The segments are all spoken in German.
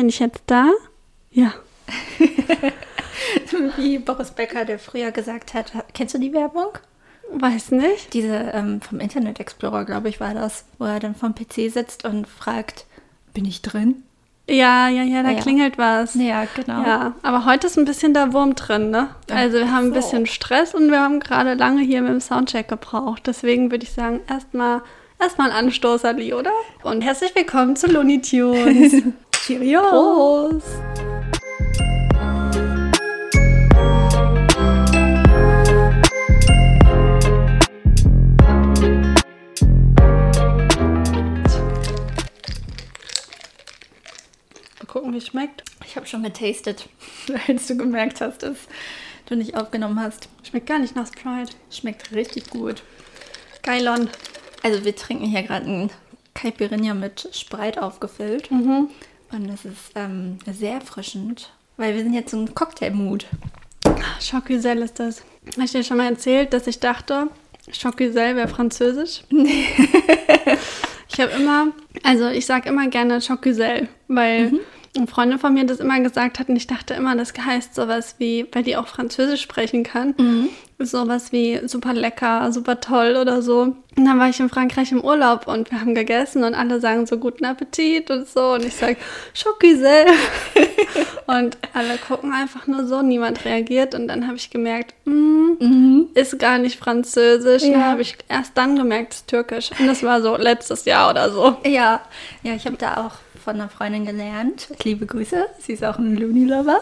Bin ich jetzt da? Ja. Wie Boris Becker, der früher gesagt hat, kennst du die Werbung? Weiß nicht. Diese ähm, vom Internet Explorer, glaube ich, war das, wo er dann vom PC sitzt und fragt, bin ich drin? Ja, ja, ja, da Ja. klingelt was. Ja, genau. Ja, aber heute ist ein bisschen der Wurm drin, ne? Also wir haben ein bisschen Stress und wir haben gerade lange hier mit dem Soundcheck gebraucht. Deswegen würde ich sagen, erstmal erstmal ein Anstoß, Ali, oder? Und herzlich willkommen zu Looney Tunes. Cheerio. Prost! Mal gucken, wie es schmeckt. Ich habe schon getastet, als du gemerkt hast, dass du nicht aufgenommen hast. Schmeckt gar nicht nach Sprite. Schmeckt richtig gut. Geilon. Also wir trinken hier gerade ein Caipirinha mit Sprite aufgefüllt. Mhm. Und das ist ähm, sehr erfrischend, weil wir sind jetzt im Cocktailmut. Chocusel ist das. Habe ich dir schon mal erzählt, dass ich dachte, Chocusel wäre französisch? ich habe immer, also ich sage immer gerne Chocusel, weil eine Freundin von mir das immer gesagt hat und ich dachte immer, das heißt sowas wie, weil die auch Französisch sprechen kann, sowas wie super lecker, super toll oder so. Und dann war ich in Frankreich im Urlaub und wir haben gegessen und alle sagen so guten Appetit und so und ich sage Chocusel. Und alle gucken einfach nur so, niemand reagiert. Und dann habe ich gemerkt, mm, ist gar nicht französisch. Dann Ja. habe ich erst dann gemerkt, es ist türkisch. Und das war so letztes Jahr oder so. Ja, ja, ich habe da auch von einer Freundin gelernt. Liebe Grüße, sie ist auch ein Looney-Lover.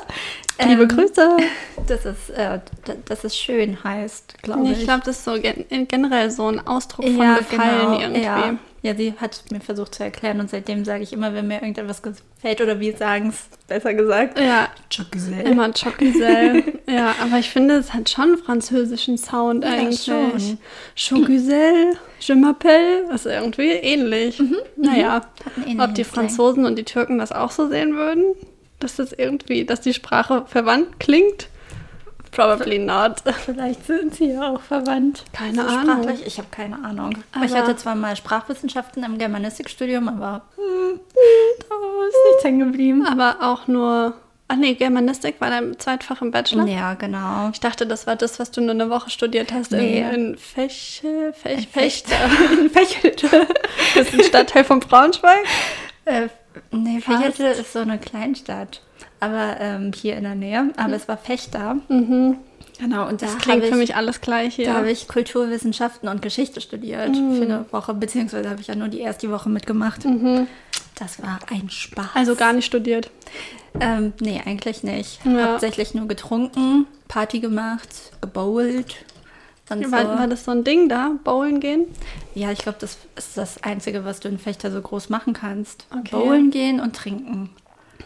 Liebe Ähm, Grüße. Dass es, äh, d- dass es schön heißt, glaube ich. Ich glaube, das ist so gen generell so ein Ausdruck von ja, Gefallen genau, irgendwie. Ja. Ja, sie hat mir versucht zu erklären und seitdem sage ich immer, wenn mir irgendetwas gefällt oder wir sagen es besser gesagt. Ja, Chocusel. immer Chocusel. ja, aber ich finde, es hat schon einen französischen Sound Ja, eigentlich. schon. Chocusel, je m'appelle, ist irgendwie ähnlich. Naja, einen ähnlichen ob die. Franzosen und die Türken das auch so sehen würden, dass das irgendwie, dass die Sprache verwandt klingt? Probably not. Vielleicht sind sie ja auch verwandt. Keine So Ahnung. Sprachlich, ich habe keine Ahnung. Aber- ich hatte zwar mal Sprachwissenschaften im Germanistikstudium, aber hm, da ist nichts hängen geblieben. Aber auch nur. Ach nee, Germanistik war dein Zweitfach im Bachelor? Ja, genau. Ich dachte, das war das, was du nur eine Woche studiert hast Nee. in, in Feche, Fech, Fechter. Fechter. Fechelte. Das ist ein Stadtteil von Braunschweig. Äh, nee, Fast. Fechelte ist so eine Kleinstadt. Aber ähm, hier in der Nähe. Aber es war Fechter. Genau, und da Das habe klingt ich, für mich alles gleich hier. da habe ich Kulturwissenschaften und Geschichte studiert für eine Woche, beziehungsweise habe ich ja nur die erste Woche mitgemacht. Das war ein Spaß. also gar nicht studiert. Ähm, nee, eigentlich nicht. Ja. Hauptsächlich nur getrunken, Party gemacht, gebowlt. Und so. War, war das so ein Ding da? Bowlen gehen? Ja, ich glaube, das ist das Einzige, was du in Fechter so groß machen kannst. Okay. Bowlen gehen und trinken.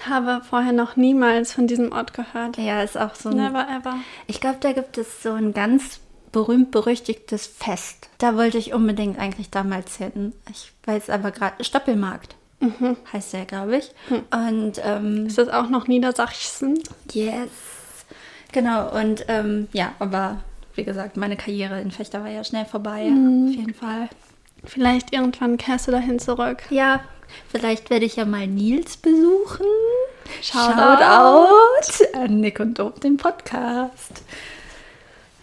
Habe vorher noch niemals von diesem Ort gehört. Ja, ist auch so ein. Never ever. Ich glaube, da gibt es so ein ganz berühmt-berüchtigtes Fest. Da wollte ich unbedingt eigentlich damals hin. Ich weiß aber gerade, Stoppelmarkt heißt der, glaube ich. Und ähm, Ist das auch noch Niedersachsen? yes. Genau, und ähm, ja, aber wie gesagt, meine Karriere in Fechter war ja schnell vorbei. Auf jeden Fall. Vielleicht irgendwann kehrst du dahin zurück. Ja, vielleicht werde ich ja mal Nils besuchen. Shoutout. Shoutout an Nick und Dope, den Podcast.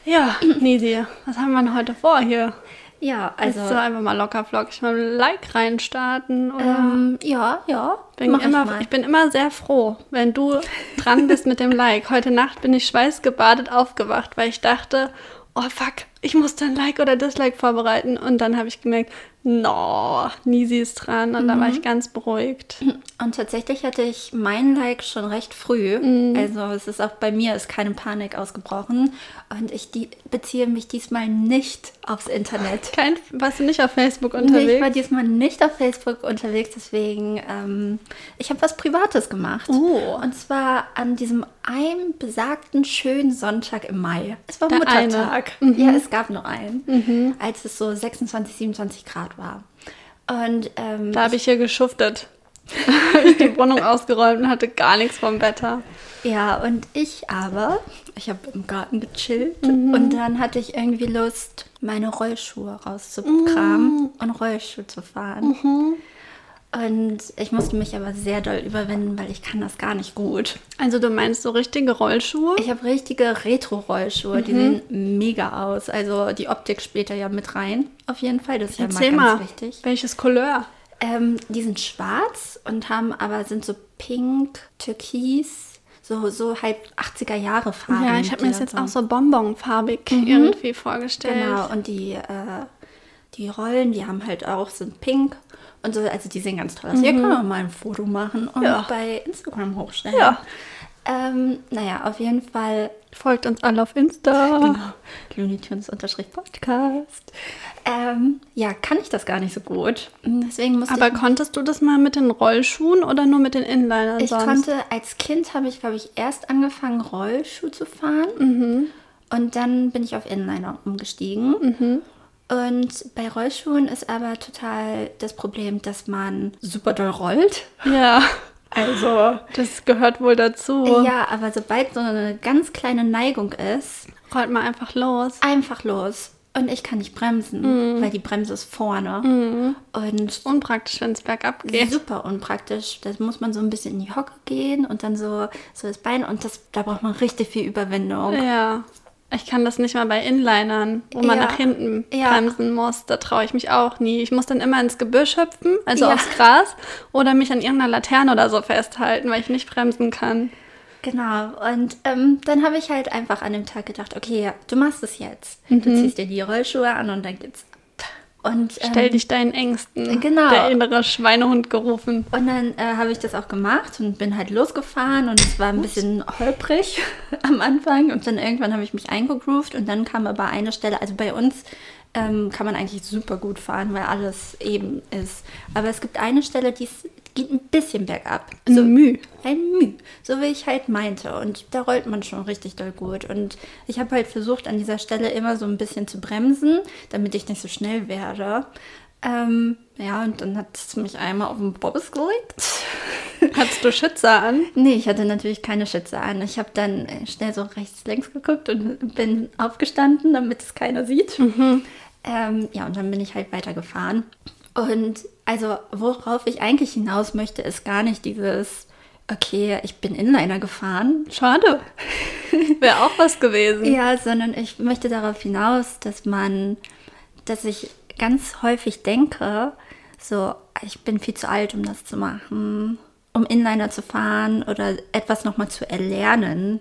Ja, Nisi, was haben wir denn heute vor hier? Ja, Also also. so einfach mal locker flockig mal ein Like reinstarten oder Ähm, ja, ja. bin immer, ich ich, bin immer sehr froh, wenn du dran bist mit dem Like. Heute Nacht bin ich schweißgebadet aufgewacht, weil ich dachte, oh fuck, ich muss dann Like oder Dislike vorbereiten. Und dann habe ich gemerkt, no, Nisi ist dran. Und da war ich ganz beruhigt. Und tatsächlich hatte ich mein Like schon recht früh. Mhm. Also es ist auch bei mir ist keine Panik ausgebrochen. Und ich die, beziehe mich diesmal nicht aufs Internet. Kein, warst du nicht auf Facebook Nee, ich war unterwegs? diesmal nicht auf Facebook unterwegs, deswegen, ähm, ich habe was Privates gemacht. Oh. Und zwar an diesem einen besagten schönen Sonntag im Mai. Es war Der Muttertag. Mhm. Ja, es gab nur einen, als es so 26, 27 Grad war. Und ähm, Da habe ich hier geschuftet. habe ich die Wohnung ausgeräumt und hatte gar nichts vom Wetter. Ja, und ich aber, ich habe im Garten gechillt und dann hatte ich irgendwie Lust, meine Rollschuhe rauszukramen und Rollschuh zu fahren. Und ich musste mich aber sehr doll überwinden, weil ich kann das gar nicht gut. Also du meinst so richtige Rollschuhe? Ich habe richtige Retro-Rollschuhe, die Mhm. sehen mega aus. Also die Optik spielt da ja mit rein. Auf jeden Fall, das ist ja Erzähl mal ganz mal, wichtig. welches Couleur? Ähm, die sind schwarz und haben aber sind so pink, türkis, so, so halb 80er Jahre Farben. Ja, ich habe mir die das da jetzt auch so bonbonfarbig irgendwie vorgestellt. Genau, und die, äh, die Rollen, die haben halt auch, sind pink und so, also die sehen ganz toll aus. Hier können wir mal ein Foto machen und Mhm. Ja. bei Instagram hochstellen. Ja. Ähm, naja, auf jeden Fall Folgt uns alle auf Insta. Genau. Looney Tunes Podcast. Ähm, ja, kann ich das gar nicht so gut. Deswegen musste Aber konntest du das mal mit den Rollschuhen oder nur mit den Inlinern ich sonst? konnte, als Kind habe ich, glaube ich, erst angefangen, Rollschuh zu fahren. Mhm. Und dann bin ich auf Inliner umgestiegen. Mhm. Und bei Rollschuhen ist aber total das Problem, dass man super doll rollt. Ja, Also. das gehört wohl dazu. Ja, aber sobald so eine ganz kleine Neigung ist, Rollt mal einfach los. einfach los. Und ich kann nicht bremsen, Mhm. weil die Bremse ist vorne. Und Unpraktisch, wenn es bergab geht. super unpraktisch. Da muss man so ein bisschen in die Hocke gehen und dann so, so das Bein. Und das, da braucht man richtig viel Überwindung. Ja. Ich kann das nicht mal bei Inlinern, wo man Ja. nach hinten Ja. bremsen muss. Da traue ich mich auch nie. Ich muss dann immer ins Gebüsch hüpfen, also Ja. aufs Gras, oder mich an irgendeiner Laterne oder so festhalten, weil ich nicht bremsen kann. Genau. Und ähm, dann habe ich halt einfach an dem Tag gedacht, okay, ja, du machst es jetzt. Mhm. Du ziehst dir die Rollschuhe an und dann geht's ab. Und, ähm, Stell dich deinen Ängsten. Genau. Der innere Schweinehund gerufen. Und dann äh, habe ich das auch gemacht und bin halt losgefahren und es war ein bisschen holprig am Anfang und dann irgendwann habe ich mich eingegroovt und dann kam aber eine Stelle, also bei uns ähm, kann man eigentlich super gut fahren, weil alles eben ist. Aber es gibt eine Stelle, die ist- geht ein bisschen bergab. So Mühe. Ein Müh, so wie ich halt meinte. Und da rollt man schon richtig doll gut. Und ich habe halt versucht, an dieser Stelle immer so ein bisschen zu bremsen, damit ich nicht so schnell werde. Ähm, ja, und dann hat es mich einmal auf den Bobbes gelegt. Hattest du Schützer an? Nee, ich hatte natürlich keine Schütze an. Ich habe dann schnell so rechts, links geguckt und bin aufgestanden, damit es keiner sieht. Ähm, ja, und dann bin ich halt weitergefahren. Und also, worauf ich eigentlich hinaus möchte, ist gar nicht dieses, okay, ich bin Inliner gefahren. Schade. Wäre auch was gewesen. Ja, sondern ich möchte darauf hinaus, dass man, dass ich ganz häufig denke, so, ich bin viel zu alt, um das zu machen, um Inliner zu fahren oder etwas nochmal zu erlernen,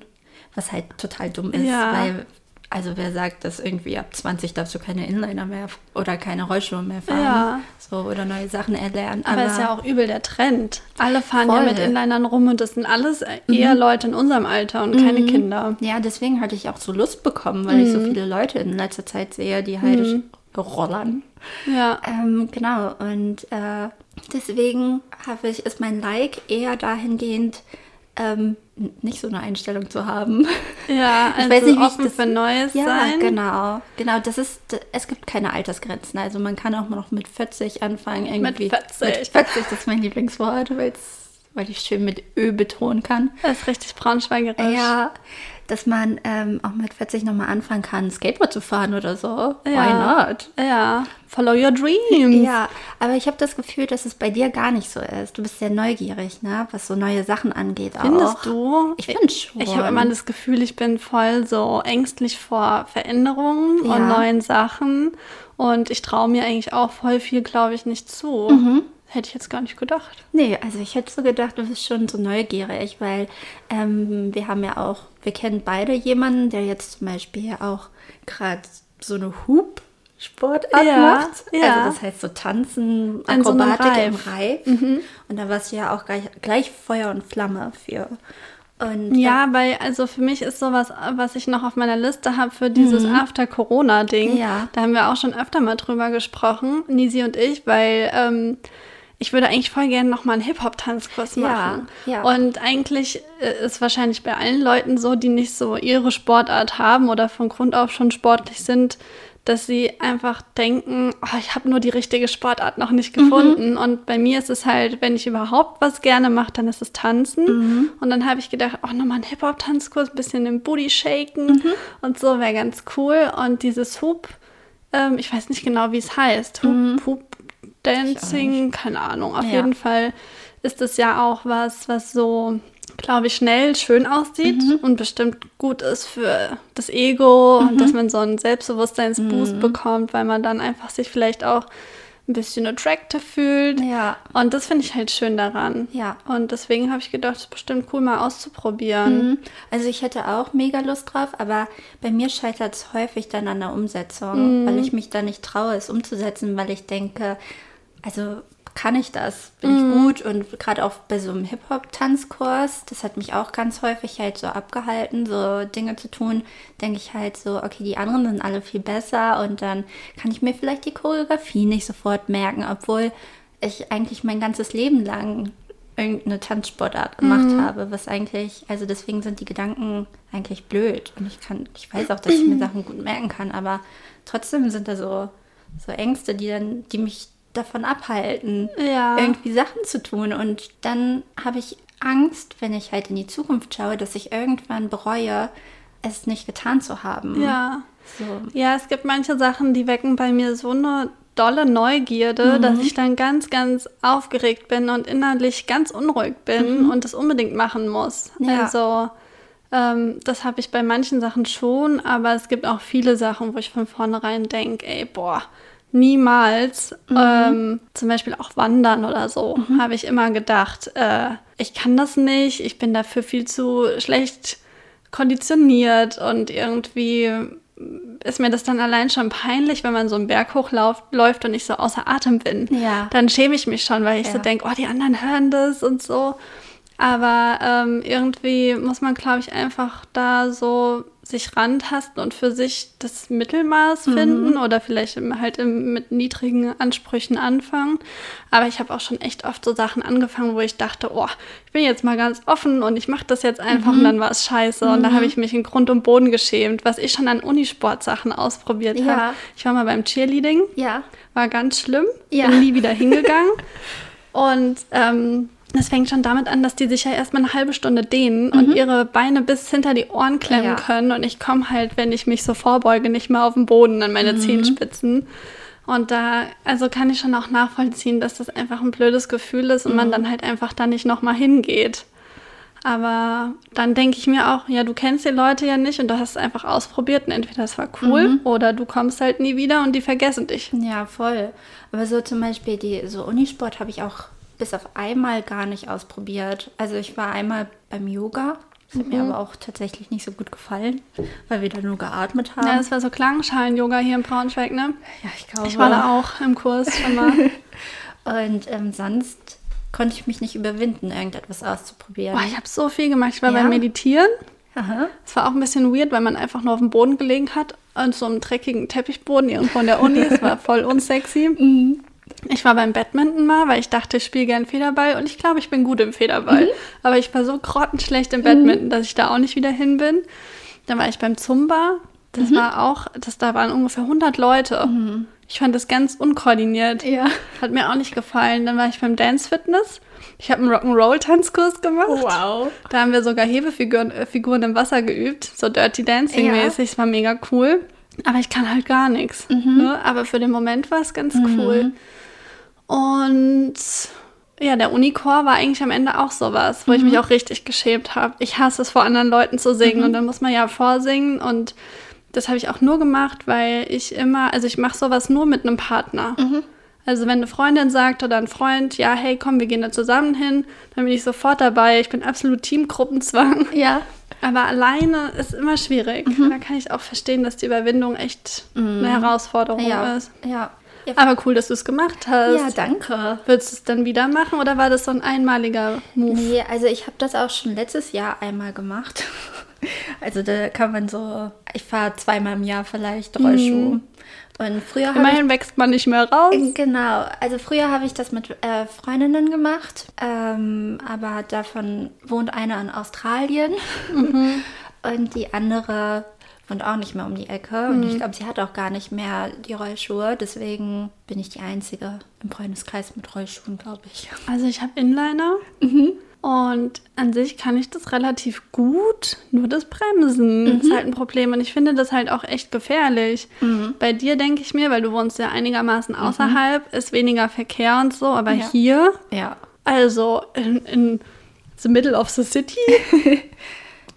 was halt total dumm ist, Ja. weil, also wer sagt, dass irgendwie ab 20 darfst du keine Inliner mehr oder keine Rollschuhe mehr fahren, Ja. so oder neue Sachen erlernen. Aber ist ja auch übel der Trend. Alle fahren ja Voll. mit Inlinern rum und das sind alles eher Leute in unserem Alter und keine Kinder. Ja, deswegen hatte ich auch so Lust bekommen, weil ich so viele Leute in letzter Zeit sehe, die halt rollern. Ja. Ähm, genau, und äh, deswegen habe ich, ist mein Like eher dahingehend, ähm, nicht so eine Einstellung zu haben. Ja, also weiß nicht, wie ich offen das- für Neues ja, sein. genau. Genau, das ist, es gibt keine Altersgrenzen. Also man kann auch noch mit 40 anfangen. Irgendwie. 40. Mit 40, das ist mein Lieblingswort, weil ich schön mit Ö betonen kann. Das ist richtig braunschweigerisch. Ja, dass man ähm, auch mit 40 nochmal anfangen kann, Skateboard zu fahren oder so. Ja. Why not? Ja. Follow your dreams. Ja, aber ich habe das Gefühl, dass es bei dir gar nicht so ist. Du bist sehr neugierig, ne? was so neue Sachen angeht. Findest auch. du? Ich finde schon. Ich habe immer das Gefühl, ich bin voll so ängstlich vor Veränderungen Ja. und neuen Sachen. Und ich traue mir eigentlich auch voll viel, glaube ich, nicht zu. Mhm. Hätte ich jetzt gar nicht gedacht. Nee, also ich hätte so gedacht, du bist schon so neugierig, weil ähm, wir haben ja auch, wir kennen beide jemanden, der jetzt zum Beispiel auch gerade so eine Hub-Sportart Ja, macht. ja. Also das heißt so Tanzen, An so Akrobatik im Reif. Mhm. Reif. Und da warst du ja auch gleich, gleich Feuer und Flamme für. Und Ja, weil also für mich ist sowas, was ich noch auf meiner Liste habe für dieses After-Corona-Ding. Mhm. Ja. Da haben wir auch schon öfter mal drüber gesprochen, Nisi und ich, weil ähm, ich würde eigentlich voll gerne noch mal einen Hip-Hop-Tanzkurs Ja, machen. ja. Und eigentlich äh, ist wahrscheinlich bei allen Leuten so, die nicht so ihre Sportart haben oder von Grund auf schon sportlich sind, dass sie einfach denken, oh, ich habe nur die richtige Sportart noch nicht gefunden. Und bei mir ist es halt, wenn ich überhaupt was gerne mache, dann ist es Tanzen. Und dann habe ich gedacht, oh, nochmal ein Hip-Hop-Tanzkurs, bisschen den Booty shaken und so wäre ganz cool. Und dieses Hoop, ähm, ich weiß nicht genau, wie es heißt, Hoop, Hoop Dancing, keine Ahnung. Auf Ja. jeden Fall ist es ja auch was, was so, glaube ich, schnell schön aussieht Mhm. und bestimmt gut ist für das Ego Mhm. und dass man so einen Selbstbewusstseinsboost bekommt, weil man dann einfach sich vielleicht auch ein bisschen attractive fühlt. Ja. Und das finde ich halt schön daran. Ja. Und deswegen habe ich gedacht, es ist bestimmt cool mal auszuprobieren. Mhm. Also ich hätte auch mega Lust drauf, aber bei mir scheitert es häufig dann an der Umsetzung, weil ich mich da nicht traue, es umzusetzen, weil ich denke, also kann ich das? Bin ich gut? Und gerade auch bei so einem Hip-Hop-Tanzkurs, das hat mich auch ganz häufig halt so abgehalten, so Dinge zu tun, denke ich halt so, okay, die anderen sind alle viel besser und dann kann ich mir vielleicht die Choreografie nicht sofort merken, obwohl ich eigentlich mein ganzes Leben lang irgendeine Tanzsportart gemacht habe, was eigentlich, also deswegen sind die Gedanken eigentlich blöd. Und ich kann, ich weiß auch, dass ich mir Sachen gut merken kann, aber trotzdem sind da so, so Ängste, die dann, die mich davon abhalten, Ja. irgendwie Sachen zu tun. Und dann habe ich Angst, wenn ich halt in die Zukunft schaue, dass ich irgendwann bereue, es nicht getan zu haben. Ja. So. Ja, es gibt manche Sachen, die wecken bei mir so eine dolle Neugierde, dass ich dann ganz, ganz aufgeregt bin und innerlich ganz unruhig bin und das unbedingt machen muss. Ja. Also ähm, das habe ich bei manchen Sachen schon, aber es gibt auch viele Sachen, wo ich von vornherein denke, ey, boah, niemals. Ähm, zum Beispiel auch Wandern oder so, habe ich immer gedacht, äh, ich kann das nicht, ich bin dafür viel zu schlecht konditioniert und irgendwie ist mir das dann allein schon peinlich, wenn man so einen Berg hochläuft läuft und ich so außer Atem bin. Ja. Dann schäme ich mich schon, weil ich so Ja. denke, oh, die anderen hören das und so. Aber ähm, irgendwie muss man, glaube ich, einfach da so sich rantasten und für sich das Mittelmaß finden oder vielleicht halt im, mit niedrigen Ansprüchen anfangen. Aber ich habe auch schon echt oft so Sachen angefangen, wo ich dachte, oh, ich bin jetzt mal ganz offen und ich mache das jetzt einfach und dann war es scheiße. Und da habe ich mich in Grund und Boden geschämt, was ich schon an Unisportsachen ausprobiert Ja. habe. Ich war mal beim Cheerleading Ja. war ganz schlimm. Ja. Bin nie wieder hingegangen. und ähm, das fängt schon damit an, dass die sich ja erstmal eine halbe Stunde dehnen und ihre Beine bis hinter die Ohren klemmen Ja. können. Und ich komme halt, wenn ich mich so vorbeuge, nicht mehr auf den Boden an meine Zehenspitzen. Und da, also kann ich schon auch nachvollziehen, dass das einfach ein blödes Gefühl ist und man dann halt einfach da nicht nochmal hingeht. Aber dann denke ich mir auch, ja, du kennst die Leute ja nicht und du hast es einfach ausprobiert und entweder es war cool oder du kommst halt nie wieder und die vergessen dich. Ja, voll. Aber so zum Beispiel die so Unisport habe ich auch bis auf einmal gar nicht ausprobiert. Also ich war einmal beim Yoga. Das hat mir aber auch tatsächlich nicht so gut gefallen, weil wir da nur geatmet haben. Ja, das war so Klangschalen-Yoga hier in Braunschweig, ne? Ja, ich glaube. Ich war da auch im Kurs schon mal. Und ähm, sonst konnte ich mich nicht überwinden, irgendetwas auszuprobieren. Boah, ich habe so viel gemacht. Ich war Ja? beim Meditieren. Aha. Es war auch ein bisschen weird, weil man einfach nur auf dem Boden gelegen hat, an so einem dreckigen Teppichboden irgendwo in der Uni. Es war voll unsexy. Ich war beim Badminton mal, weil ich dachte, ich spiele gern Federball und ich glaube, ich bin gut im Federball. Aber ich war so grottenschlecht im Badminton, dass ich da auch nicht wieder hin bin. Dann war ich beim Zumba. Das war auch, das, da waren ungefähr 100 Leute. Ich fand das ganz unkoordiniert. Ja. Hat mir auch nicht gefallen. Dann war ich beim Dance Fitness. Ich habe einen Rock'n'Roll-Tanzkurs gemacht. Wow. Da haben wir sogar Hebefiguren äh, Figuren im Wasser geübt, so Dirty Dancing-mäßig. Es war mega cool. Aber ich kann halt gar nichts. Ne? Aber für den Moment war es ganz cool. Und ja, der Unichor war eigentlich am Ende auch sowas, wo ich mich auch richtig geschämt habe. Ich hasse es, vor anderen Leuten zu singen. Und dann muss man ja vorsingen. Und das habe ich auch nur gemacht, weil ich immer, also ich mache sowas nur mit einem Partner. Also wenn eine Freundin sagt oder ein Freund, ja, hey, komm, wir gehen da zusammen hin, dann bin ich sofort dabei. Ich bin absolut Teamgruppenzwang. Ja. Aber alleine ist immer schwierig. Da kann ich auch verstehen, dass die Überwindung echt eine Herausforderung Ja. ist. Ja. Ja, Aber cool, dass du es gemacht hast. ja danke. Würdest du es dann wieder machen oder war das so ein einmaliger Move? Nee, also ich habe das auch schon letztes Jahr einmal gemacht. Also da kann man so, ich fahre zweimal im Jahr vielleicht Rollschuh. Und früher habe ich Immerhin wächst man nicht mehr raus. Genau, also früher habe ich das mit äh, Freundinnen gemacht, ähm, aber davon wohnt eine in Australien und die andere wohnt auch nicht mehr um die Ecke und ich glaube, sie hat auch gar nicht mehr die Rollschuhe, deswegen bin ich die Einzige im Freundeskreis mit Rollschuhen, glaube ich. Also ich habe Inliner Mhm. Und an sich kann ich das relativ gut, nur das Bremsen ist halt ein Problem. Und ich finde das halt auch echt gefährlich. Bei dir denke ich mir, weil du wohnst ja einigermaßen außerhalb, ist weniger Verkehr und so, aber Ja. hier, Ja. also in, in the middle of the city,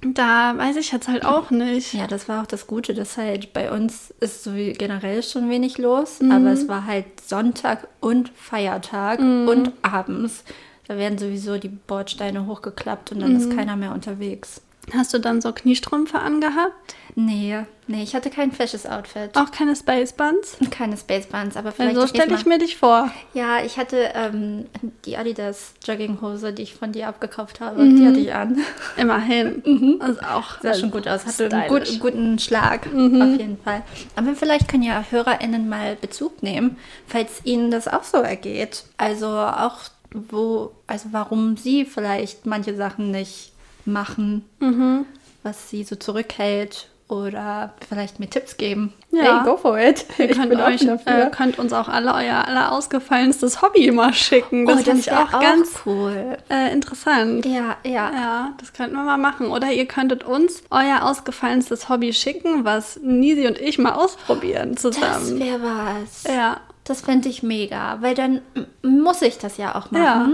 da weiß ich jetzt halt auch nicht. Ja, das war auch das Gute, dass halt bei uns ist so wie generell schon wenig los, Mhm. aber es war halt Sonntag und Feiertag Mhm. und abends. Da werden sowieso die Bordsteine hochgeklappt und dann Mhm. ist keiner mehr unterwegs. Hast du dann so Kniestrümpfe angehabt? Nee, nee, ich hatte kein fesches Outfit. Auch keine Spacebands? Keine Spacebands, aber vielleicht so stelle ich mir dich vor. Ja, ich hatte ähm, die Adidas Jogginghose, die ich von dir abgekauft habe, Mhm. die hatte ich an. Immerhin. Also auch Sah schon gut aus, hatte einen stylisch. gut, guten Schlag, Mhm. auf jeden Fall. Aber vielleicht können ja HörerInnen mal Bezug nehmen, falls ihnen das auch so ergeht. Also auch wo, also warum sie vielleicht manche Sachen nicht machen, Mhm. was sie so zurückhält oder vielleicht mir Tipps geben. Ja. Hey, go for it. Ihr könnt, euch, äh, könnt uns auch alle euer aller ausgefallenstes Hobby immer schicken. Das oh, finde das ich wäre auch, ganz cool. äh, interessant. Ja, ja. Ja, das könnten wir mal machen. Oder ihr könntet uns euer ausgefallenstes Hobby schicken, was Nisi und ich mal ausprobieren Das zusammen. wäre was. ja. Das fände ich mega, weil dann muss ich das ja auch machen. Ja.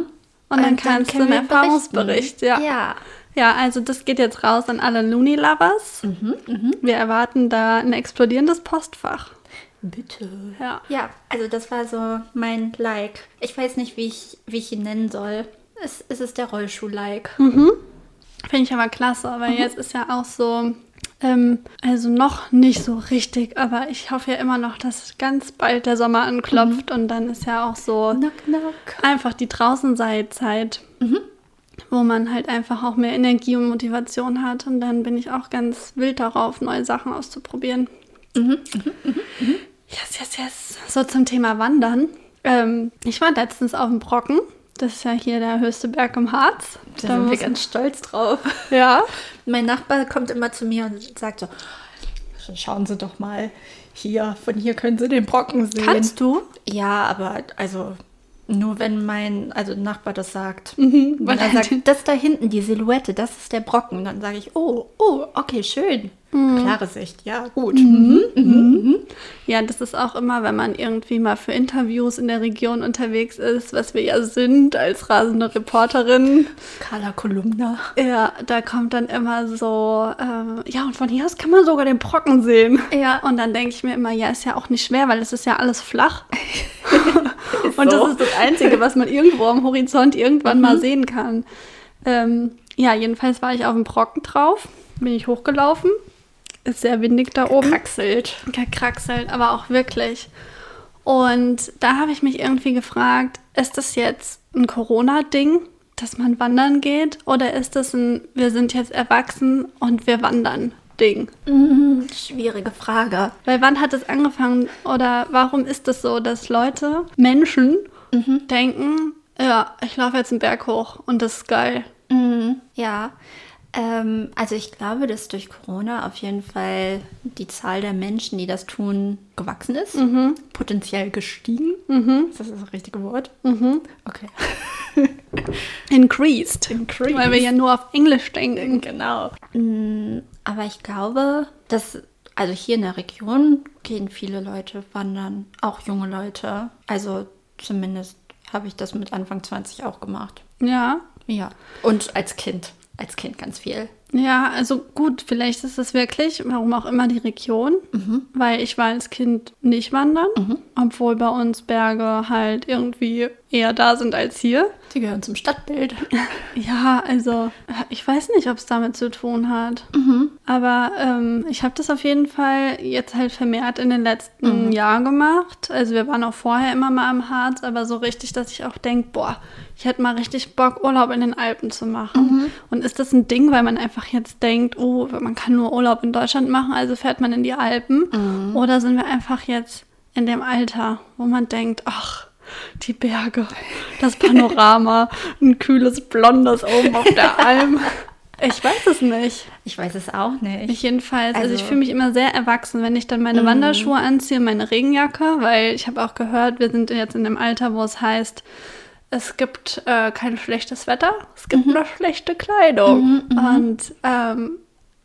Und dann kannst du einen Erfahrungsbericht, ja. Ja. Ja, also das geht jetzt raus an alle Looney-Lovers. Mhm, Wir erwarten da ein explodierendes Postfach. Bitte. Ja. Ja, also das war so mein Like. Ich weiß nicht, wie ich, wie ich ihn nennen soll. Es, es ist der Rollschuh-Like. Finde ich aber klasse, weil jetzt ist ja auch so, ähm, also noch nicht so richtig, aber ich hoffe ja immer noch, dass ganz bald der Sommer anklopft und dann ist ja auch so Knock, knock. einfach die Draußenseilzeit, wo man halt einfach auch mehr Energie und Motivation hat und dann bin ich auch ganz wild darauf, neue Sachen auszuprobieren. Yes, yes, yes. So zum Thema Wandern. Ähm, ich war letztens auf dem Brocken. Das ist ja hier der höchste Berg im Harz. Da sind wir ganz stolz drauf. ja. Mein Nachbar kommt immer zu mir und sagt so, schauen Sie doch mal hier, von hier können Sie den Brocken sehen. Kannst du? Ja, aber also nur wenn mein also Nachbar das sagt. Mhm, weil er sagt, das da hinten, die Silhouette, das ist der Brocken, dann sage ich, oh, oh, okay, schön. Mhm. Klare Sicht, ja, gut. Mhm. Ja, das ist auch immer, wenn man irgendwie mal für Interviews in der Region unterwegs ist, was wir ja sind als rasende Reporterin. Carla Kolumna. Ja, da kommt dann immer so, ähm, ja, und von hier aus kann man sogar den Brocken sehen. Ja. Und dann denke ich mir immer, ja, ist ja auch nicht schwer, weil es ist ja alles flach. und so. das ist das Einzige, was man irgendwo am Horizont irgendwann mal sehen kann. Ähm, ja, jedenfalls war ich auf dem Brocken drauf, bin ich hochgelaufen. Ist sehr windig da oben. Kraxelt. gekraxelt, aber auch wirklich. Und da habe ich mich irgendwie gefragt, ist das jetzt ein Corona-Ding, dass man wandern geht? Oder ist das ein, wir sind jetzt erwachsen und wir wandern Ding? Mhm, schwierige Frage. Weil wann hat es angefangen oder warum ist es so, dass Leute, Menschen denken, ja, ich laufe jetzt einen Berg hoch und das ist geil. Mhm, ja. Ähm, also ich glaube, dass durch Corona auf jeden Fall die Zahl der Menschen, die das tun, gewachsen ist. Potenziell gestiegen. Ist das das richtige Wort? Okay. Increased. Increased. Weil wir ja nur auf Englisch denken. Genau. Mm, Aber ich glaube, dass, also hier in der Region gehen viele Leute wandern, auch junge Leute. Also zumindest habe ich das mit Anfang 20 auch gemacht. Ja. Ja. Und als Kind. Als Kind ganz viel. Ja, also gut, vielleicht ist es wirklich, warum auch immer die Region, weil ich war als Kind nicht wandern, obwohl bei uns Berge halt irgendwie eher da sind als hier. Die gehören zum Stadtbild. Ja, also ich weiß nicht, ob es damit zu tun hat. Aber ähm, ich habe das auf jeden Fall jetzt halt vermehrt in den letzten Jahren gemacht. Also wir waren auch vorher immer mal am Harz, aber so richtig, dass ich auch denke, boah, ich hätte mal richtig Bock, Urlaub in den Alpen zu machen. Und ist das ein Ding, weil man einfach jetzt denkt, oh, man kann nur Urlaub in Deutschland machen, also fährt man in die Alpen? Oder sind wir einfach jetzt in dem Alter, wo man denkt, ach, die Berge, das Panorama, ein kühles Blondes oben auf der Alm. Ich weiß es nicht. Ich weiß es auch nicht. Ich jedenfalls, also, ich Also- fühle mich immer sehr erwachsen, wenn ich dann meine Wanderschuhe anziehe, meine Regenjacke, weil ich habe auch gehört, wir sind jetzt in dem Alter, wo es heißt, es gibt äh, kein schlechtes Wetter, es gibt nur schlechte Kleidung. Und ähm,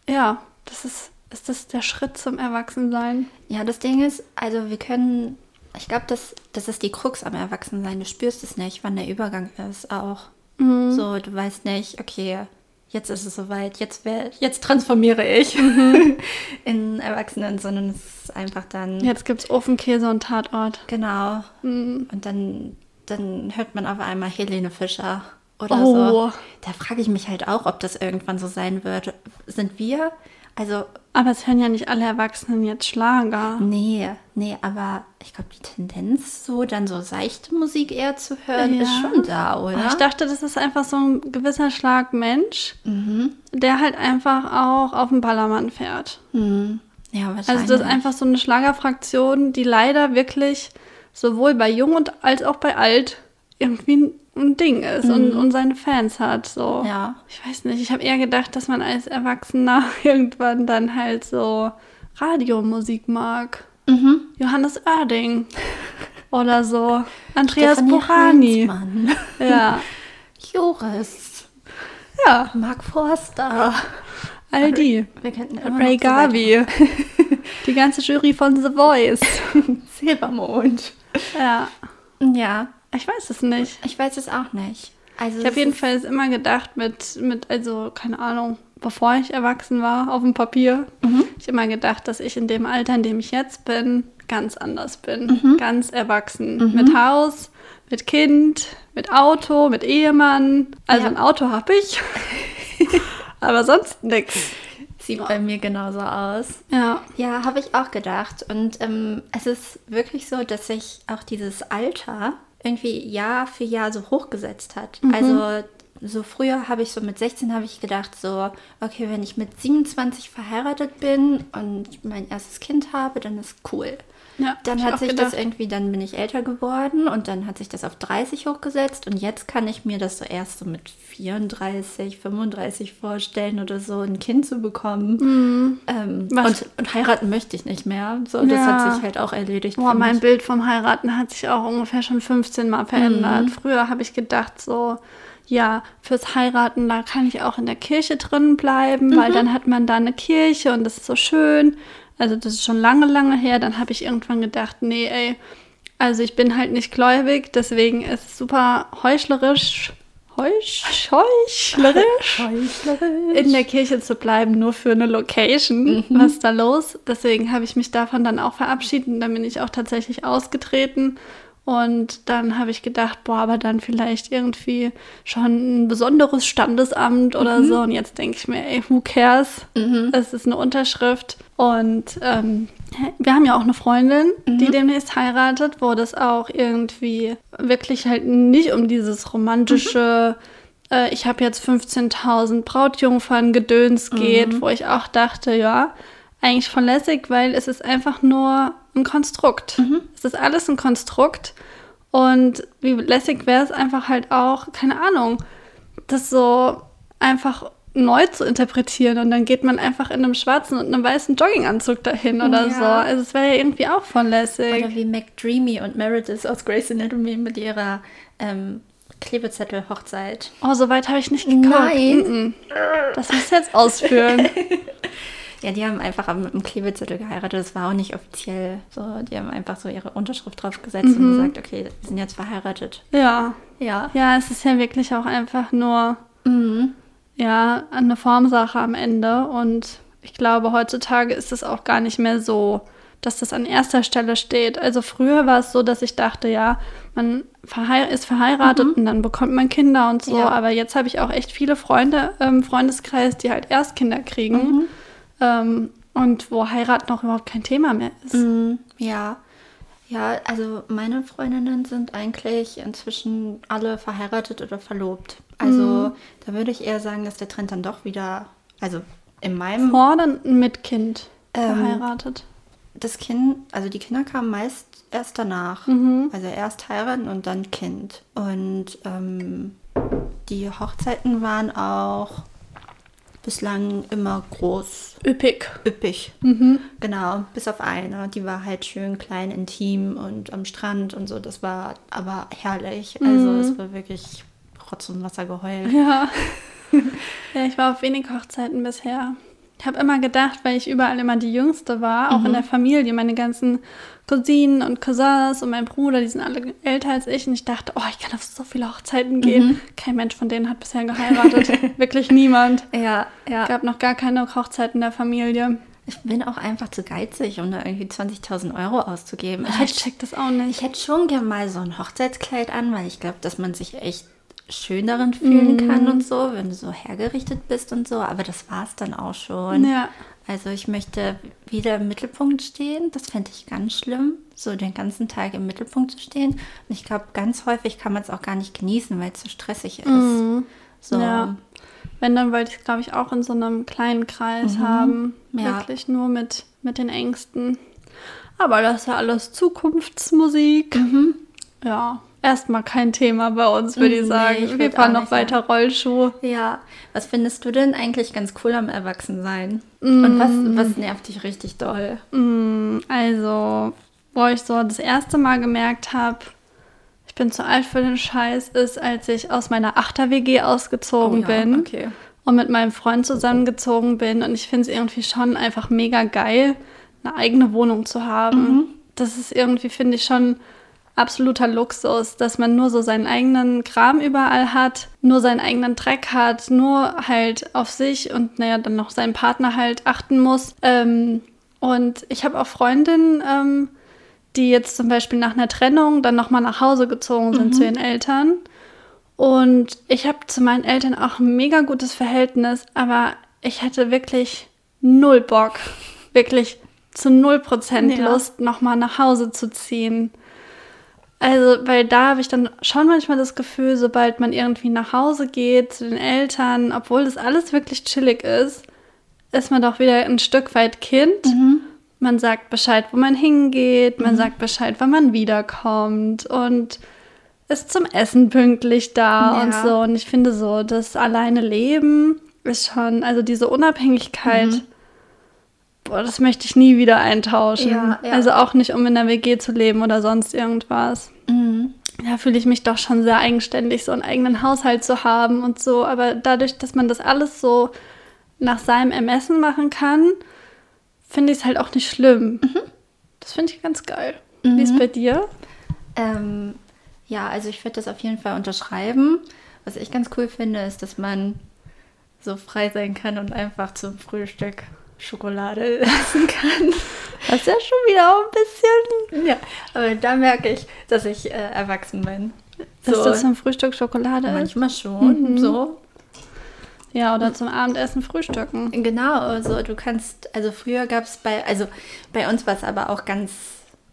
ja, das ist, ist das der Schritt zum Erwachsensein. Ja, das Ding ist, also wir können, ich glaube, das, das ist die Krux am Erwachsensein. Du spürst es nicht, wann der Übergang ist auch. So, du weißt nicht, okay, jetzt ist es soweit, jetzt, wär, jetzt transformiere ich in Erwachsenen, sondern es ist einfach dann, Jetzt gibt es Ofenkäse und Tatort. genau. Und dann, dann hört man auf einmal Helene Fischer oder Oh. so. Da frage ich mich halt auch, ob das irgendwann so sein wird. Sind wir, also Aber es hören ja nicht alle Erwachsenen jetzt Schlager. Nee, nee, aber ich glaube, die Tendenz, so dann so seichte Musik eher zu hören, Ja. ist schon da, oder? Ich dachte, das ist einfach so ein gewisser Schlag Mensch, der halt einfach auch auf dem Ballermann fährt. ja, wahrscheinlich. Also das ist einfach so eine Schlagerfraktion, die leider wirklich sowohl bei Jung und als auch bei Alt irgendwie ein, Ding ist und, und seine Fans hat. So. Ja. Ich weiß nicht, ich habe eher gedacht, dass man als Erwachsener irgendwann dann halt so Radiomusik mag. Johannes Oerding oder so. Andreas. Heinzmann. Ja. Joris. ja, Mark Forster. all die. Wir könnten immer Ray Garvey. Die ganze Jury von The Voice. Silbermond. Ja, Ja, ich weiß es nicht. ich weiß es auch nicht. Also Ich habe jedenfalls immer gedacht, mit, mit, also keine Ahnung, bevor ich erwachsen war, auf dem Papier, ich immer gedacht, dass ich in dem Alter, in dem ich jetzt bin, ganz anders bin. Ganz erwachsen. Mit Haus, mit Kind, mit Auto, mit Ehemann. Also Ja. ein Auto habe ich. Aber sonst nichts. Sieht bei mir genauso aus. Ja. Ja, habe ich auch gedacht. Und ähm, es ist wirklich so, dass sich auch dieses Alter irgendwie Jahr für Jahr so hochgesetzt hat. Also so früher habe ich so mit 16 habe ich gedacht so, okay, wenn ich mit 27 verheiratet bin und mein erstes Kind habe, dann ist cool. Ja, Dann hat sich das gedacht. irgendwie, dann bin ich älter geworden und dann hat sich das auf 30 hochgesetzt und jetzt kann ich mir das so erst so mit 34, 35 vorstellen oder so, ein Kind zu bekommen. Ähm, Was- und, und heiraten möchte ich nicht mehr. So, das Ja. hat sich halt auch erledigt. Boah, mein. Bild vom Heiraten hat sich auch ungefähr schon 15 Mal verändert. Früher habe ich gedacht, so, ja, fürs Heiraten, da kann ich auch in der Kirche drin bleiben, weil dann hat man da eine Kirche und das ist so schön. Also das ist schon lange, lange her. Dann habe ich irgendwann gedacht, nee, ey, also ich bin halt nicht gläubig, deswegen ist es super heuchlerisch, heuch, heuchlerisch Heuchlerisch. in der Kirche zu bleiben, nur für eine Location. Was ist da los? Deswegen habe ich mich davon dann auch verabschiedet und dann bin ich auch tatsächlich ausgetreten. Und dann habe ich gedacht, boah, aber dann vielleicht irgendwie schon ein besonderes Standesamt oder so. Und jetzt denke ich mir, ey, who cares? Es ist eine Unterschrift. Und ähm, wir haben ja auch eine Freundin, die demnächst heiratet, wo das auch irgendwie wirklich halt nicht um dieses romantische, äh, ich habe jetzt 15.000 Brautjungfern Gedöns geht, wo ich auch dachte, ja, eigentlich voll lässig, weil es ist einfach nur ein Konstrukt. Es ist alles ein Konstrukt. Und wie lässig wäre es einfach halt auch, keine Ahnung, das so einfach neu zu interpretieren und dann geht man einfach in einem schwarzen und einem weißen Jogginganzug dahin oder Ja. so. Also es wäre ja irgendwie auch voll lässig. Oder wie McDreamy und Meredith aus Grey's Anatomy mit ihrer ähm, Klebezettel-Hochzeit. Oh, so weit habe ich nicht geguckt. Nein. Das musst du jetzt ausführen. Ja, die haben einfach mit einem Klebezettel geheiratet. Das war auch nicht offiziell. So, die haben einfach so ihre Unterschrift draufgesetzt und gesagt, okay, wir sind jetzt verheiratet. ja. Ja. Ja, es ist ja wirklich auch einfach nur ja, eine Formsache am Ende. Und ich glaube, heutzutage ist es auch gar nicht mehr so, dass das an erster Stelle steht. Also früher war es so, dass ich dachte, ja, man verhei ist verheiratet und dann bekommt man Kinder und so. Ja. Aber jetzt habe ich auch echt viele Freunde im Freundeskreis, die halt erst Kinder kriegen. Ähm, und wo Heirat noch überhaupt kein Thema mehr ist. Mm, Ja. Ja, also meine Freundinnen sind eigentlich inzwischen alle verheiratet oder verlobt. Also da würde ich eher sagen, dass der Trend dann doch wieder, also in meinem Vor oder mit Kind Ähm, verheiratet. das Kind, also die Kinder kamen meist erst danach. Also erst heiraten und dann Kind. Und ähm, die Hochzeiten waren auch bislang immer groß, Üppig. üppig. Genau, bis auf eine. Die war halt schön klein, intim und am Strand und so. Das war aber herrlich. Also es war wirklich Rotz und Wasser geheult. Ja. ja, ich war auf wenig Hochzeiten bisher. Ich habe immer gedacht, weil ich überall immer die Jüngste war, auch in der Familie, meine ganzen Cousinen und Cousins und mein Bruder, die sind alle älter als ich. Und ich dachte, oh, ich kann auf so viele Hochzeiten gehen. Kein Mensch von denen hat bisher geheiratet. Wirklich niemand. Ja, ja. gab noch gar keine Hochzeiten der Familie. Ich bin auch einfach zu geizig, um da irgendwie 20.000 Euro auszugeben. Ich Ich hätte, check das auch nicht. ich hätte schon gern mal so ein Hochzeitskleid an, weil ich glaube, dass man sich echt schön darin fühlen kann und so, wenn du so hergerichtet bist und so. Aber das war es dann auch schon. Ja. Also ich möchte wieder im Mittelpunkt stehen. Das fände ich ganz schlimm, so den ganzen Tag im Mittelpunkt zu stehen. Und ich glaube, ganz häufig kann man es auch gar nicht genießen, weil es so stressig ist. So. Ja. Wenn, dann wollte ich es, glaube ich, auch in so einem kleinen Kreis haben. Ja. Wirklich nur mit, mit den Ängsten. Aber das ist ja alles Zukunftsmusik. Ja, erstmal kein Thema bei uns, würde ich Nee, sagen. ich Wir fahren noch weiter Rollschuh. Ja, was findest du denn eigentlich ganz cool am Erwachsensein? Und was, was nervt dich richtig doll? Also, wo ich so das erste Mal gemerkt habe, ich bin zu alt für den Scheiß, ist, als ich aus meiner Achter-WG ausgezogen Oh ja, bin. okay. und mit meinem Freund zusammengezogen bin. Und ich finde es irgendwie schon einfach mega geil, eine eigene Wohnung zu haben. Das ist irgendwie, finde ich, schon absoluter Luxus, dass man nur so seinen eigenen Kram überall hat, nur seinen eigenen Dreck hat, nur halt auf sich und naja, dann noch seinen Partner halt achten muss. Ähm, und ich habe auch Freundinnen, ähm, die jetzt zum Beispiel nach einer Trennung dann nochmal nach Hause gezogen sind zu ihren Eltern. Und ich habe zu meinen Eltern auch ein mega gutes Verhältnis, aber ich hätte wirklich null Bock, wirklich zu null Prozent Ja. Lust, nochmal nach Hause zu ziehen. Also, weil da habe ich dann schon manchmal das Gefühl, sobald man irgendwie nach Hause geht zu den Eltern, obwohl das alles wirklich chillig ist, ist man doch wieder ein Stück weit Kind. Man sagt Bescheid, wo man hingeht, man sagt Bescheid, wann man wiederkommt und ist zum Essen pünktlich da Ja. und so. Und ich finde so, das alleine Leben ist schon, also diese Unabhängigkeit, boah, das möchte ich nie wieder eintauschen. Ja, ja. Also auch nicht, um in der WG zu leben oder sonst irgendwas. Mhm. Da fühle ich mich doch schon sehr eigenständig, so einen eigenen Haushalt zu haben und so. Aber dadurch, dass man das alles so nach seinem Ermessen machen kann, finde ich es halt auch nicht schlimm. Das finde ich ganz geil. Wie ist bei dir? Ähm, ja, also ich würde das auf jeden Fall unterschreiben. Was ich ganz cool finde, ist, dass man so frei sein kann und einfach zum Frühstück Schokolade essen kann. Das ist ja schon wieder auch ein bisschen. Ja, aber da merke ich, dass ich äh, erwachsen bin. Dass du zum Frühstück Schokolade manchmal schon, so. Ja, oder zum Abendessen frühstücken. Genau, also du kannst, also früher gab es bei, also bei uns war es aber auch ganz,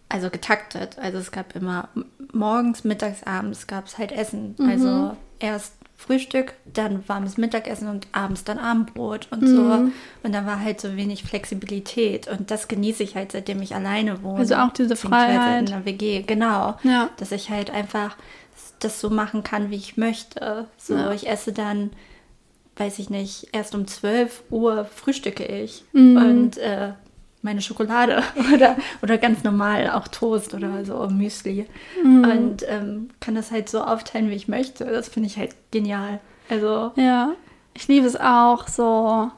also getaktet. Also es gab immer morgens, mittags, abends gab es halt Essen. Also erst Frühstück, dann warmes Mittagessen und abends dann Abendbrot und so. Und da war halt so wenig Flexibilität. Und das genieße ich halt, seitdem ich alleine wohne. Also auch diese Freiheit. In einer WG, genau. Ja. Dass ich halt einfach das so machen kann, wie ich möchte. So, Ja. ich esse dann weiß ich nicht, erst um 12 Uhr frühstücke ich Mhm. und äh, meine Schokolade oder, oder ganz normal auch Toast oder so Müsli Mhm. und ähm, kann das halt so aufteilen, wie ich möchte. Das finde ich halt genial. Also Ja. Ich liebe es auch, so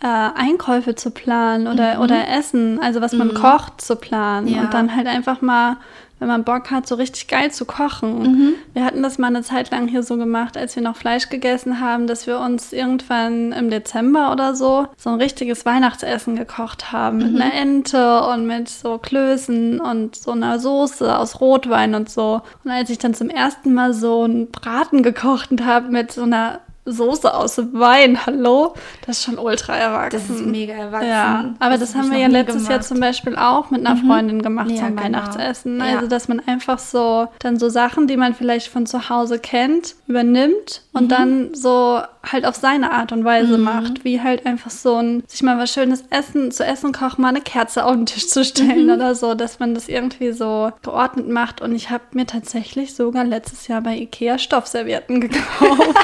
äh, Einkäufe zu planen oder, oder Essen, also was man kocht, zu planen. Ja. Und dann halt einfach mal, wenn man Bock hat, so richtig geil zu kochen. Mhm. Wir hatten das mal eine Zeit lang hier so gemacht, als wir noch Fleisch gegessen haben, dass wir uns irgendwann im Dezember oder so so ein richtiges Weihnachtsessen gekocht haben. Mit einer Ente und mit so Klößen und so einer Soße aus Rotwein und so. Und als ich dann zum ersten Mal so einen Braten gekocht habe mit so einer Soße aus Wein, hallo, das ist schon ultra erwachsen. das ist mega erwachsen. Ja, aber das, hab haben wir ja letztes Jahr zum Beispiel auch mit einer Freundin gemacht Ja, zum genau. Weihnachtsessen. Ja. Also, dass man einfach so dann so Sachen, die man vielleicht von zu Hause kennt, übernimmt und Mhm. dann so halt auf seine Art und Weise macht. Wie halt einfach so ein, sich mal was Schönes essen, zu essen kochen, mal eine Kerze auf den Tisch zu stellen Mhm. oder so, dass man das irgendwie so geordnet macht. Und ich habe mir tatsächlich sogar letztes Jahr bei Ikea Stoffservietten gekauft.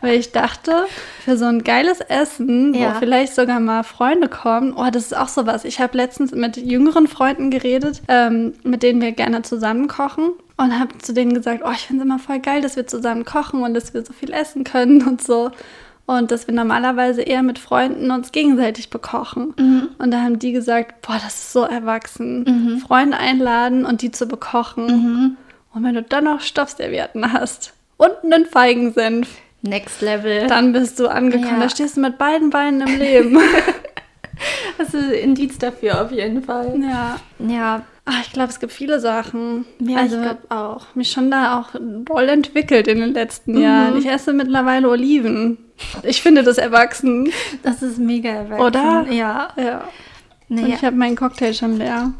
Weil ich dachte, für so ein geiles Essen, Ja. wo vielleicht sogar mal Freunde kommen, oh, das ist auch sowas. Ich habe letztens mit jüngeren Freunden geredet, ähm, mit denen wir gerne zusammen kochen. Und habe zu denen gesagt, oh, ich finde es immer voll geil, dass wir zusammen kochen und dass wir so viel essen können und so. Und dass wir normalerweise eher mit Freunden uns gegenseitig bekochen. Und da haben die gesagt, boah, das ist so erwachsen. Freunde einladen und die zu bekochen. Und wenn du dann noch Stoffservietten hast und einen Feigensenf, Next Level. dann bist du angekommen. Ja. Da stehst du mit beiden Beinen im Leben. Das ist ein Indiz dafür auf jeden Fall. ja. Ja, Ach, ich glaube, es gibt viele Sachen. Ja, also, ich glaub auch. Mich schon da auch doll entwickelt in den letzten Jahren. Ich esse mittlerweile Oliven. Ich finde das erwachsen. das ist mega erwachsen. Oder? Ja. Ja. Und Nee, ich habe meinen Cocktail schon leer.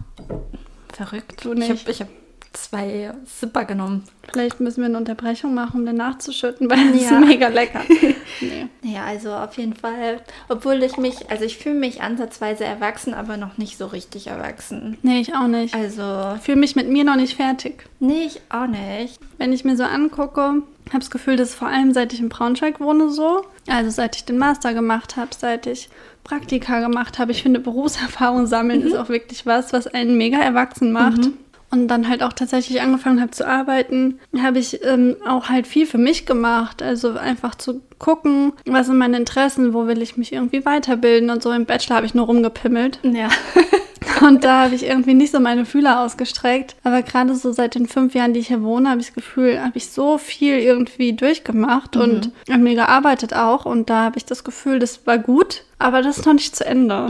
verrückt. Du Ich nicht. habe ich hab zwei Sipper genommen. Vielleicht müssen wir eine Unterbrechung machen, um den nachzuschütten, weil es Ja. ist mega lecker. nee. Ja, also auf jeden Fall, obwohl ich mich, also ich fühle mich ansatzweise erwachsen, aber noch nicht so richtig erwachsen. nee, ich auch nicht. Also, fühle mich mit mir noch nicht fertig. nee, ich auch nicht. Wenn ich mir so angucke, habe das Gefühl, dass vor allem seit ich in Braunschweig wohne so, also seit ich den Master gemacht habe, seit ich Praktika gemacht habe, ich finde Berufserfahrung sammeln ist auch wirklich was, was einen mega erwachsen macht. Und dann halt auch tatsächlich angefangen habe zu arbeiten, habe ich ähm, auch halt viel für mich gemacht. Also einfach zu gucken, was sind meine Interessen, wo will ich mich irgendwie weiterbilden und so. Im Bachelor habe ich nur rumgepimmelt. Ja. Und da habe ich irgendwie nicht so meine Fühler ausgestreckt. Aber gerade so seit den fünf Jahren, die ich hier wohne, habe ich das Gefühl, habe ich so viel irgendwie durchgemacht und an mir gearbeitet auch. Und da habe ich das Gefühl, das war gut, aber das ist noch nicht zu Ende.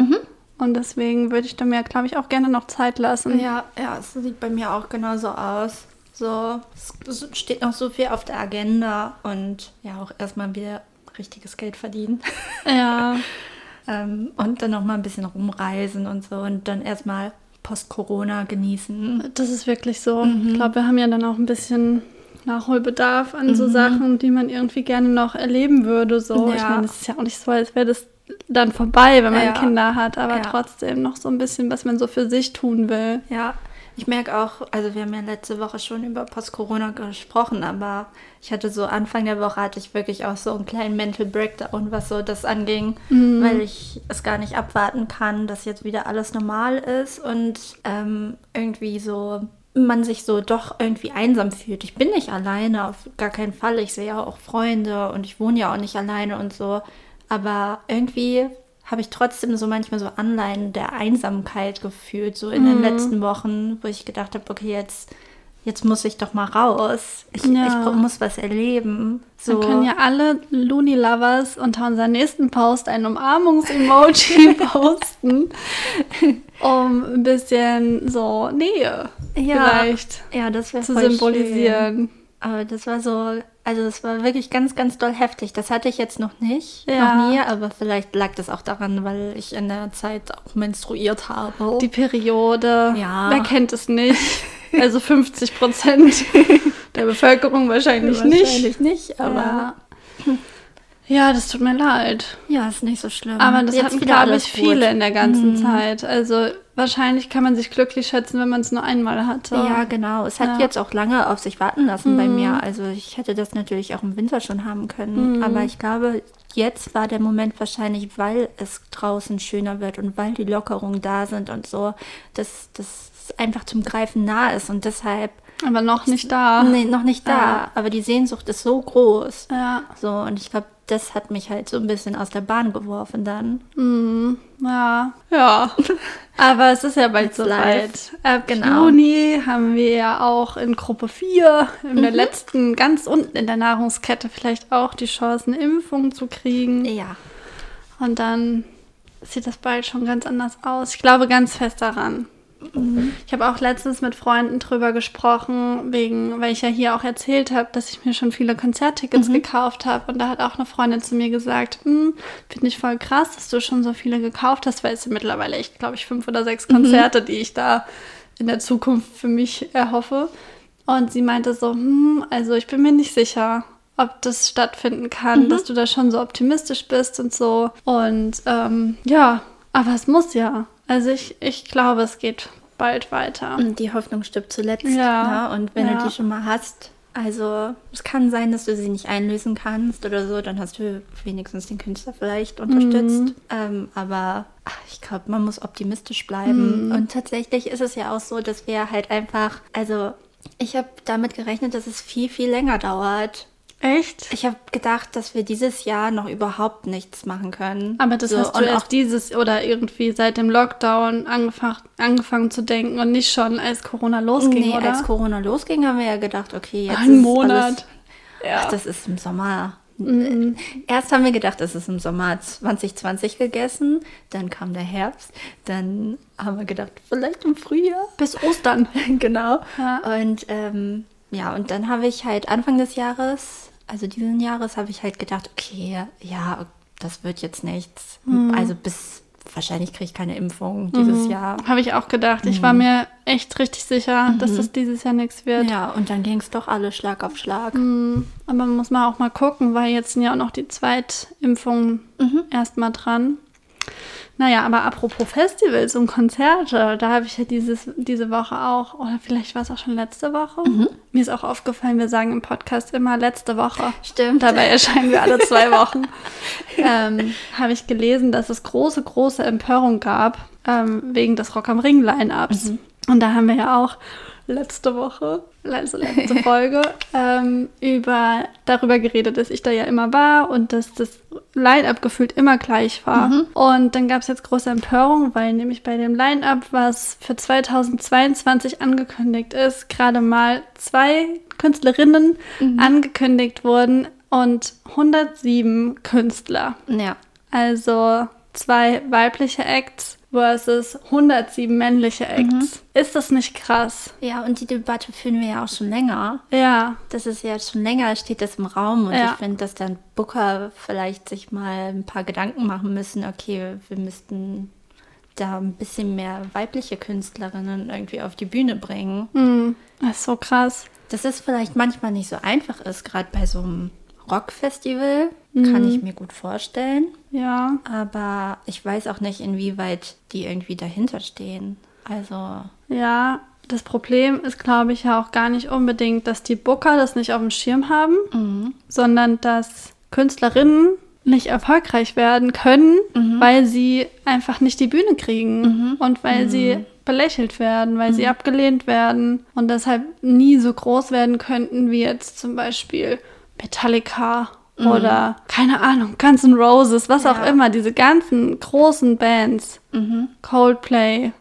Und deswegen würde ich da mir, glaube ich, auch gerne noch Zeit lassen. Ja, ja, es sieht bei mir auch genauso aus. So, es steht noch so viel auf der Agenda und ja, auch erstmal wieder richtiges Geld verdienen. Ja, ähm, und dann noch mal ein bisschen rumreisen und so und dann erstmal Post-Corona genießen. das ist wirklich so. Ich glaube, wir haben ja dann auch ein bisschen Nachholbedarf an so Sachen, die man irgendwie gerne noch erleben würde. So, ich Ja. meine, es ist ja auch nicht so, als wäre das dann vorbei, wenn man Ja. Kinder hat, aber Ja. trotzdem noch so ein bisschen, was man so für sich tun will. Ja, ich merke auch, also wir haben ja letzte Woche schon über Post-Corona gesprochen, aber ich hatte so Anfang der Woche hatte ich wirklich auch so einen kleinen Mental Breakdown, was so das anging, weil ich es gar nicht abwarten kann, dass jetzt wieder alles normal ist und ähm, irgendwie so man sich so doch irgendwie einsam fühlt. Ich bin nicht alleine, auf gar keinen Fall. Ich sehe ja auch Freunde und ich wohne ja auch nicht alleine und so. Aber irgendwie habe ich trotzdem so manchmal so Anleihen der Einsamkeit gefühlt, so in den letzten Wochen, wo ich gedacht habe, okay, jetzt, jetzt muss ich doch mal raus. Ich, Ja. ich muss was erleben. So. Wir können ja alle Looney Lovers unter unserem nächsten Post ein Umarmungs-Emoji posten, um ein bisschen so Nähe Ja. vielleicht ja, das zu voll Schön. Aber das war so, also das war wirklich ganz, ganz doll heftig. Das hatte ich jetzt noch nicht, Ja. noch nie, aber vielleicht lag das auch daran, weil ich in der Zeit auch menstruiert habe. Die Periode, Ja. wer kennt es nicht? Also 50 Prozent der Bevölkerung wahrscheinlich, nicht. Wahrscheinlich nicht, aber Ja. Ja, das tut mir leid. ja, ist nicht so schlimm. Aber das Jetzt hatten, glaube ich, gut. viele in der ganzen Zeit. Also wahrscheinlich kann man sich glücklich schätzen, wenn man es nur einmal hatte. Ja, genau. Es hat Ja. Mhm. jetzt auch lange auf sich warten lassen bei mir. Also ich hätte das natürlich auch im Winter schon haben können. Aber ich glaube, jetzt war der Moment wahrscheinlich, weil es draußen schöner wird und weil die Lockerungen da sind und so, dass das einfach zum Greifen nah ist und deshalb Aber noch nicht da. nee, noch nicht da. Ja. Aber die Sehnsucht ist so groß. Ja. So, und ich glaube, das hat mich halt so ein bisschen aus der Bahn geworfen dann. Mhm. Ja. Ja. Aber es ist ja bald soweit. life. Ab Genau. Juni haben wir ja auch in Gruppe 4, in der letzten, ganz unten in der Nahrungskette, vielleicht auch die Chance, eine Impfung zu kriegen. Ja. Und dann sieht das bald schon ganz anders aus. Ich glaube ganz fest daran. Ich habe auch letztens mit Freunden drüber gesprochen, wegen, weil ich ja hier auch erzählt habe, dass ich mir schon viele Konzerttickets gekauft habe. Und da hat auch eine Freundin zu mir gesagt, hm, finde ich voll krass, dass du schon so viele gekauft hast, weil es sind mittlerweile echt, glaube ich, fünf oder sechs Konzerte, die ich da in der Zukunft für mich erhoffe. Und sie meinte so, hm, also ich bin mir nicht sicher, ob das stattfinden kann, dass du da schon so optimistisch bist und so. Und ähm, ja, aber es muss ja. Also ich, ich glaube, es geht bald weiter. Und die Hoffnung stirbt zuletzt. Ja. Ne? Und wenn Ja. du die schon mal hast, Also es kann sein, dass du sie nicht einlösen kannst oder so. Dann hast du wenigstens den Künstler vielleicht unterstützt. Mhm. Ähm, aber ach, ich glaube, man muss optimistisch bleiben. Mhm. Und tatsächlich ist es ja auch so, dass wir halt einfach, also ich habe damit gerechnet, dass es viel, viel länger dauert. Echt? Ich habe gedacht, dass wir dieses Jahr noch überhaupt nichts machen können. Aber das so, hast du und erst dieses oder irgendwie seit dem Lockdown angefangen, angefangen zu denken und nicht schon als Corona losging, nee, oder? als Corona losging, haben wir ja gedacht, okay, jetzt Ein ist Monat. Alles, ja. Ach, das ist im Sommer. Mhm. Erst haben wir gedacht, es ist im Sommer 2020 gegessen, dann kam der Herbst, dann haben wir gedacht, vielleicht im Frühjahr. Bis Ostern. genau. Ja. Und ähm, ja, und dann habe ich halt Anfang des Jahres, also diesen Jahres, habe ich halt gedacht, okay, ja, das wird jetzt nichts. Mhm. Also bis wahrscheinlich kriege ich keine Impfung dieses Jahr. Habe ich auch gedacht. Ich war mir echt richtig sicher, dass das dieses Jahr nichts wird. Ja, und dann ging es doch alles Schlag auf Schlag. Mhm. Aber muss man auch mal gucken, weil jetzt sind ja auch noch die Zweitimpfungen erstmal dran. Naja, aber apropos Festivals und Konzerte, da habe ich ja dieses, diese Woche auch, oder vielleicht war es auch schon letzte Woche. Mir ist auch aufgefallen, wir sagen im Podcast immer letzte Woche. Stimmt. Dabei erscheinen wir alle zwei Wochen. ähm, habe ich gelesen, dass es große, große Empörung gab ähm, wegen des Rock am Ring Line-Ups. Und da haben wir ja auch letzte Woche, also letzte Folge, ähm, über, darüber geredet, dass ich da ja immer war und dass das Line-Up gefühlt immer gleich war. Und dann gab es jetzt große Empörung, weil nämlich bei dem Line-Up, was für 2022 angekündigt ist, gerade mal zwei Künstlerinnen angekündigt wurden und 107 Künstler. Ja. Also zwei weibliche Acts versus 107 männliche Acts. Ist das nicht krass? Ja, und die Debatte führen wir ja auch schon länger. Ja. Das ist ja schon länger, steht das im Raum und Ja. ich finde, dass dann Booker vielleicht sich mal ein paar Gedanken machen müssen, okay, wir müssten da ein bisschen mehr weibliche Künstlerinnen irgendwie auf die Bühne bringen. Hm, das ist so krass. Dass es vielleicht manchmal nicht so einfach ist, gerade bei so einem Rockfestival, kann ich mir gut vorstellen. Ja. Aber ich weiß auch nicht, inwieweit die irgendwie dahinter stehen. Also, Ja. Das Problem ist, glaube ich, ja auch gar nicht unbedingt, dass die Booker das nicht auf dem Schirm haben, sondern dass Künstlerinnen nicht erfolgreich werden können, weil sie einfach nicht die Bühne kriegen und weil sie belächelt werden, weil sie abgelehnt werden und deshalb nie so groß werden könnten wie jetzt zum Beispiel Metallica oder keine Ahnung, Guns N' Roses, was auch Ja. immer, diese ganzen großen Bands, Coldplay.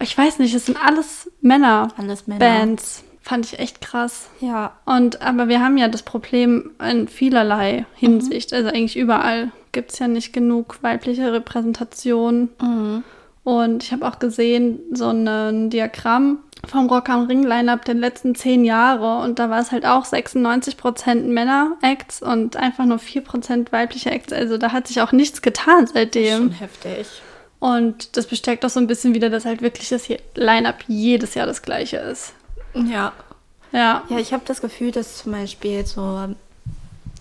Ich weiß nicht, es sind alles Männer. Alles Männer. Bands. Fand ich echt krass. ja. Und aber wir haben ja das Problem in vielerlei Hinsicht. Also eigentlich überall gibt es ja nicht genug weibliche Repräsentation. Und ich habe auch gesehen, so ein Diagramm vom Rock am Ring Line-Up der letzten zehn Jahre. Und da war es halt auch 96% Männer-Acts und einfach nur 4% weibliche Acts. Also da hat sich auch nichts getan seitdem. Schon heftig. Und das bestärkt auch so ein bisschen wieder, dass halt wirklich das Line-Up jedes Jahr das gleiche ist. Ja. Ja. Ja, ich habe das Gefühl, dass zum Beispiel so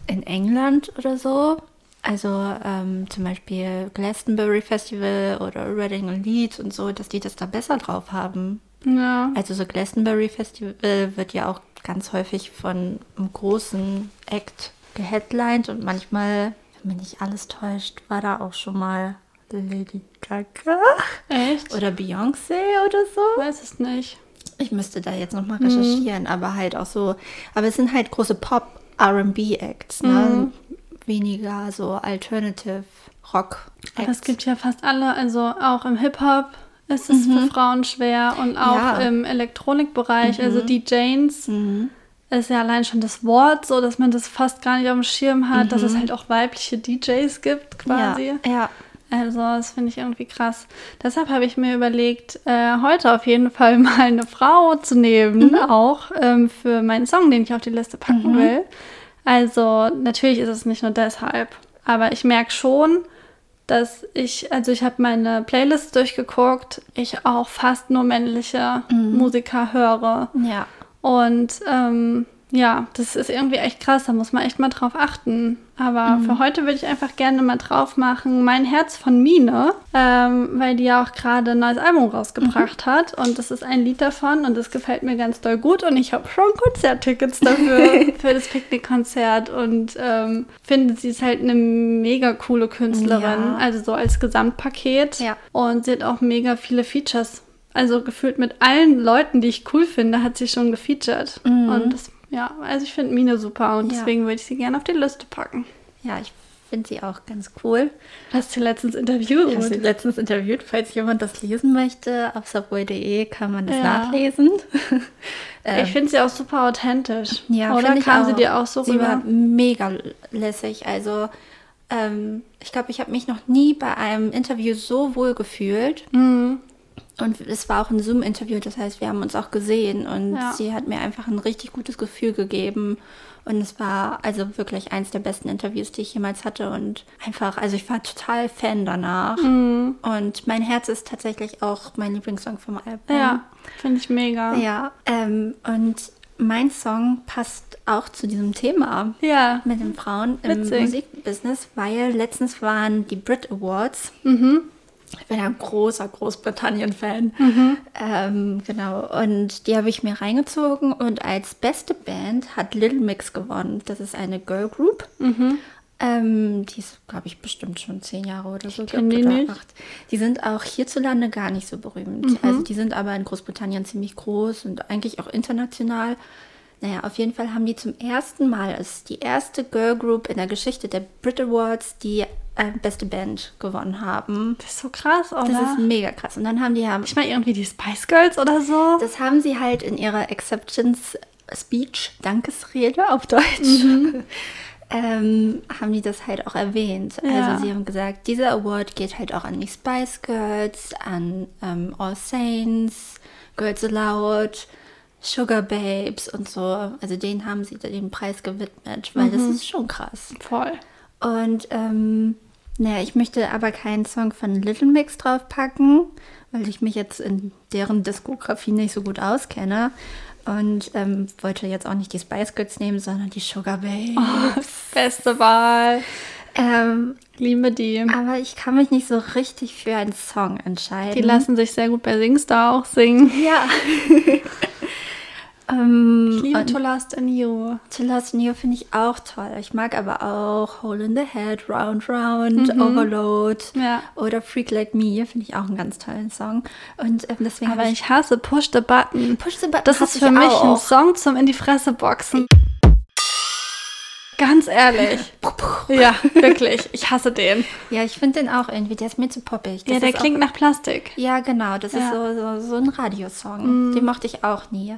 in England oder so, also ähm, zum Beispiel Glastonbury Festival oder Reading und Leeds und so, dass die das da besser drauf haben. Ja. Also so Glastonbury Festival wird ja auch ganz häufig von einem großen Act geheadlined und manchmal, wenn mich nicht alles täuscht, war da auch schon mal Lady Gaga Echt? oder Beyoncé oder so. weiß es nicht. Ich müsste da jetzt nochmal recherchieren, aber halt auch so. Aber es sind halt große Pop-RB-Acts, ne? Weniger so Alternative Rock-Acts. Aber es gibt ja fast alle, also auch im Hip-Hop ist es für Frauen schwer und auch Ja. im Elektronikbereich, also DJs, ist ja allein schon das Wort so, dass man das fast gar nicht auf dem Schirm hat, dass es halt auch weibliche DJs gibt quasi. Ja, ja. Also das finde ich irgendwie krass. Deshalb habe ich mir überlegt, äh, heute auf jeden Fall mal eine Frau zu nehmen, auch ähm, für meinen Song, den ich auf die Liste packen will. Also natürlich ist es nicht nur deshalb, aber ich merke schon, dass ich, also ich habe meine Playlist durchgeguckt, ich auch fast nur männliche Musiker höre. Ja. Und ähm, ja, das ist irgendwie echt krass, da muss man echt mal drauf achten. Aber mhm. für heute würde ich einfach gerne mal drauf machen, Mein Herz von Mine, ähm, weil die ja auch gerade ein neues Album rausgebracht mhm. hat. Und das ist ein Lied davon und das gefällt mir ganz doll gut. Und ich habe schon Konzerttickets dafür, für das Picknickkonzert. Und ähm, finde, sie ist halt eine mega coole Künstlerin, ja. also so als Gesamtpaket. Ja. Und sie hat auch mega viele Features. Also gefühlt mit allen Leuten, die ich cool finde, hat sie schon gefeatured. Mhm. Und das ja, also ich finde Mine super und ja. deswegen würde ich sie gerne auf die Liste packen. Ja, ich finde sie auch ganz cool. Hast du letztens interviewt? Ich habe sie letztens interviewt. Falls jemand das lesen möchte, auf subway.de kann man das ja. nachlesen. ich finde sie auch super authentisch. Ja, oder kam sie dir auch so sie rüber? War mega lässig. Also ähm, ich glaube, ich habe mich noch nie bei einem Interview so wohl gefühlt. Mhm. Und es war auch ein Zoom-Interview, das heißt, wir haben uns auch gesehen und ja. sie hat mir einfach ein richtig gutes Gefühl gegeben. Und es war also wirklich eins der besten Interviews, die ich jemals hatte. Und einfach, also ich war total Fan danach. Mhm. Und mein Herz ist tatsächlich auch mein Lieblingssong vom Album. Ja, finde ich mega. Ja, ähm, und mein Song passt auch zu diesem Thema ja. mit den Frauen im Witzig. Musikbusiness, weil letztens waren die Brit Awards. Mhm. Ich bin ja ein großer Großbritannien-Fan. Mhm. Ähm, genau. Und die habe ich mir reingezogen und als beste Band hat Little Mix gewonnen. Das ist eine Girl Group. Mhm. Ähm, die ist, glaube ich, bestimmt schon zehn Jahre oder so. Ich die, oder. Acht. die sind auch hierzulande gar nicht so berühmt. Mhm. Also die sind aber in Großbritannien ziemlich groß und eigentlich auch international. Naja, auf jeden Fall haben die zum ersten Mal, ist die erste Girl Group in der Geschichte der Brit Awards, die äh, beste Band gewonnen haben. Das ist so krass, oder? Das ist mega krass. Und dann haben die haben. Ich meine irgendwie die Spice Girls oder so. Das haben sie halt in ihrer Acceptance Speech, Dankesrede auf Deutsch. Mhm. ähm, haben die das halt auch erwähnt. Ja. Also sie haben gesagt, dieser Award geht halt auch an die Spice Girls, an ähm, All Saints, Girls Aloud, Sugar Babes und so. Also denen haben sie den Preis gewidmet, weil mhm. das ist schon krass. Voll. Und ähm, naja, ich möchte aber keinen Song von Little Mix draufpacken, weil ich mich jetzt in deren Diskografie nicht so gut auskenne. Und ähm, wollte jetzt auch nicht die Spice Girls nehmen, sondern die Sugar Babes. Oh, beste Wahl. Ähm, Liebe die. Aber ich kann mich nicht so richtig für einen Song entscheiden. Die lassen sich sehr gut bei Singstar auch singen. Ja. Ähm, ich liebe To Last in You. To Last in You finde ich auch toll. Ich mag aber auch Hole in the Head, Round Round, mhm. Overload ja. oder Freak Like Me. Finde ich auch einen ganz tollen Song. Und ähm, deswegen aber ich, ich, hasse Push the Button. Push the Button. Das ist für mich auch. ein Song zum in die Fresse boxen. Ganz ehrlich. ja, wirklich. Ich hasse den. Ja, ich finde den auch irgendwie. Der ist mir zu poppig. Das ja, der klingt nach Plastik. Ja, genau. Das ja. ist so, so, so ein Radiosong. Mm. Den mochte ich auch nie.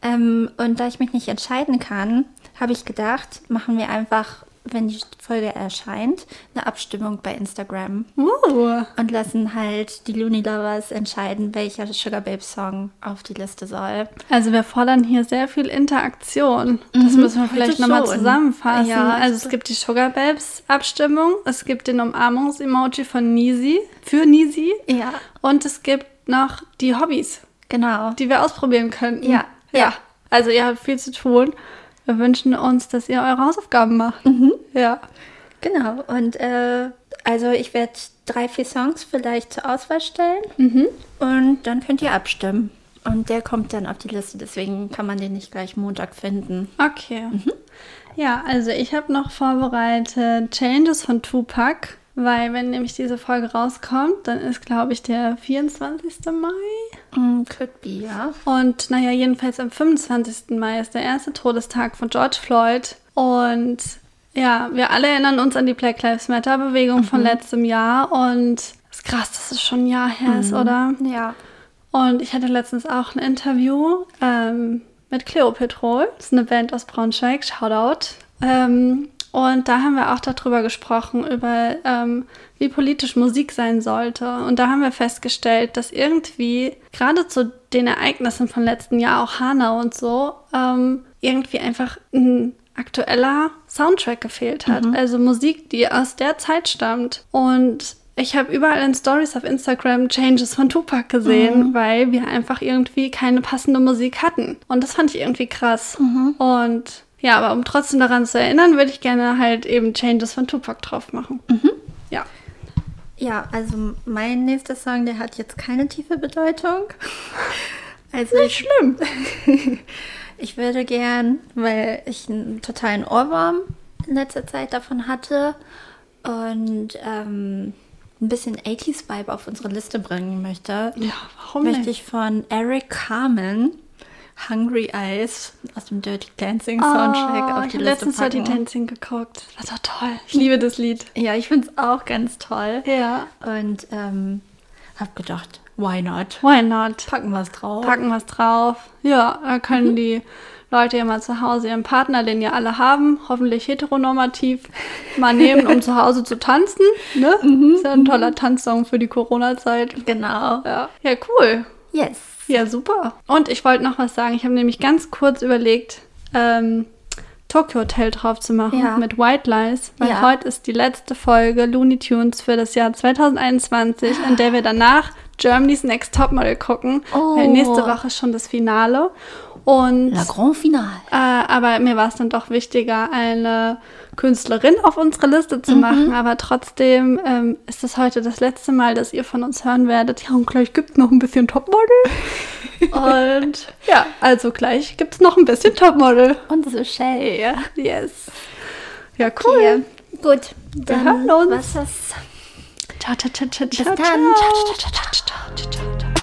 Ähm, und da ich mich nicht entscheiden kann, habe ich gedacht, machen wir einfach wenn die Folge erscheint, eine Abstimmung bei Instagram. Uh. Und lassen halt die Looney Lovers entscheiden, welcher Sugar Babe Song auf die Liste soll. Also wir fordern hier sehr viel Interaktion. Das mhm, müssen wir vielleicht nochmal zusammenfassen. Ja, also es gibt die Sugar Babes Abstimmung, es gibt den Umarmungs-Emoji von Nisi, für Nisi. Ja. Und es gibt noch die Hobbys. Genau. Die wir ausprobieren könnten. Ja. Ja. ja. Also ihr habt viel zu tun. Wir wünschen uns, dass ihr eure Hausaufgaben macht. Mhm. Ja. Genau. Und äh, also ich werde drei, vier Songs vielleicht zur Auswahl stellen. Mhm. Und dann könnt ihr abstimmen. Und der kommt dann auf die Liste, deswegen kann man den nicht gleich Montag finden. Okay. Mhm. Ja, also ich habe noch vorbereitet Changes von Tupac. Weil wenn nämlich diese Folge rauskommt, dann ist, glaube ich, der 24. Mai. Mm, could be, ja. Und naja, jedenfalls am 25. Mai ist der erste Todestag von George Floyd. Und ja, wir alle erinnern uns an die Black Lives Matter Bewegung mhm. von letztem Jahr. Und es ist krass, dass es schon ein Jahr her mhm. ist, oder? Ja. Und ich hatte letztens auch ein Interview ähm, mit Cleo Petrol. Das ist eine Band aus Braunschweig. Shoutout. Ähm, und da haben wir auch darüber gesprochen, über ähm, wie politisch Musik sein sollte. Und da haben wir festgestellt, dass irgendwie gerade zu den Ereignissen von letzten Jahr, auch Hanau und so, ähm, irgendwie einfach ein aktueller Soundtrack gefehlt hat. Mhm. Also Musik, die aus der Zeit stammt. Und ich habe überall in Stories auf Instagram Changes von Tupac gesehen, mhm. weil wir einfach irgendwie keine passende Musik hatten. Und das fand ich irgendwie krass. Mhm. Und ja, aber um trotzdem daran zu erinnern, würde ich gerne halt eben Changes von Tupac drauf machen. Mhm. Ja. Ja, also mein nächster Song, der hat jetzt keine tiefe Bedeutung. Also Nicht schlimm. ich würde gern, weil ich einen totalen Ohrwurm in letzter Zeit davon hatte und ähm, ein bisschen 80s-Vibe auf unsere Liste bringen möchte, ja, warum möchte nicht? ich von Eric Carmen Hungry Eyes aus dem Dirty Dancing Soundtrack oh, auf die ich Liste letztens packen. Dirty Dancing geguckt. Das war toll. Ich liebe das Lied. Ja, ich finde es auch ganz toll. Ja. Und ähm, habe gedacht, why not? Why not? Packen wir es drauf. Packen wir es drauf. Ja, da können mhm. die Leute ja mal zu Hause ihren Partner, den ja alle haben, hoffentlich heteronormativ, mal nehmen, um zu Hause zu tanzen. Ne? Mhm. Ist ja ein toller Tanzsong für die Corona-Zeit. Genau. Ja. ja, cool. Yes. Ja, super. Und ich wollte noch was sagen. Ich habe nämlich ganz kurz überlegt, ähm, Tokyo Hotel drauf zu machen ja. mit White Lies, weil ja. heute ist die letzte Folge Looney Tunes für das Jahr 2021, in der wir danach Germany's Next Topmodel gucken. Oh. Weil nächste Woche ist schon das Finale. Und, La Grand Finale. Äh, aber mir war es dann doch wichtiger, eine Künstlerin auf unsere Liste zu mhm. machen. Aber trotzdem ähm, ist es heute das letzte Mal, dass ihr von uns hören werdet. Ja, und gleich gibt es noch ein bisschen Topmodel. und ja, also gleich gibt es noch ein bisschen Topmodel. Und so Shay. Yes. Ja, cool. Okay. Gut, dann wir hören uns. Was ist ciao, ciao, ciao, ciao. Bis dann. Ciao, ciao, ciao, ciao, ciao, ciao.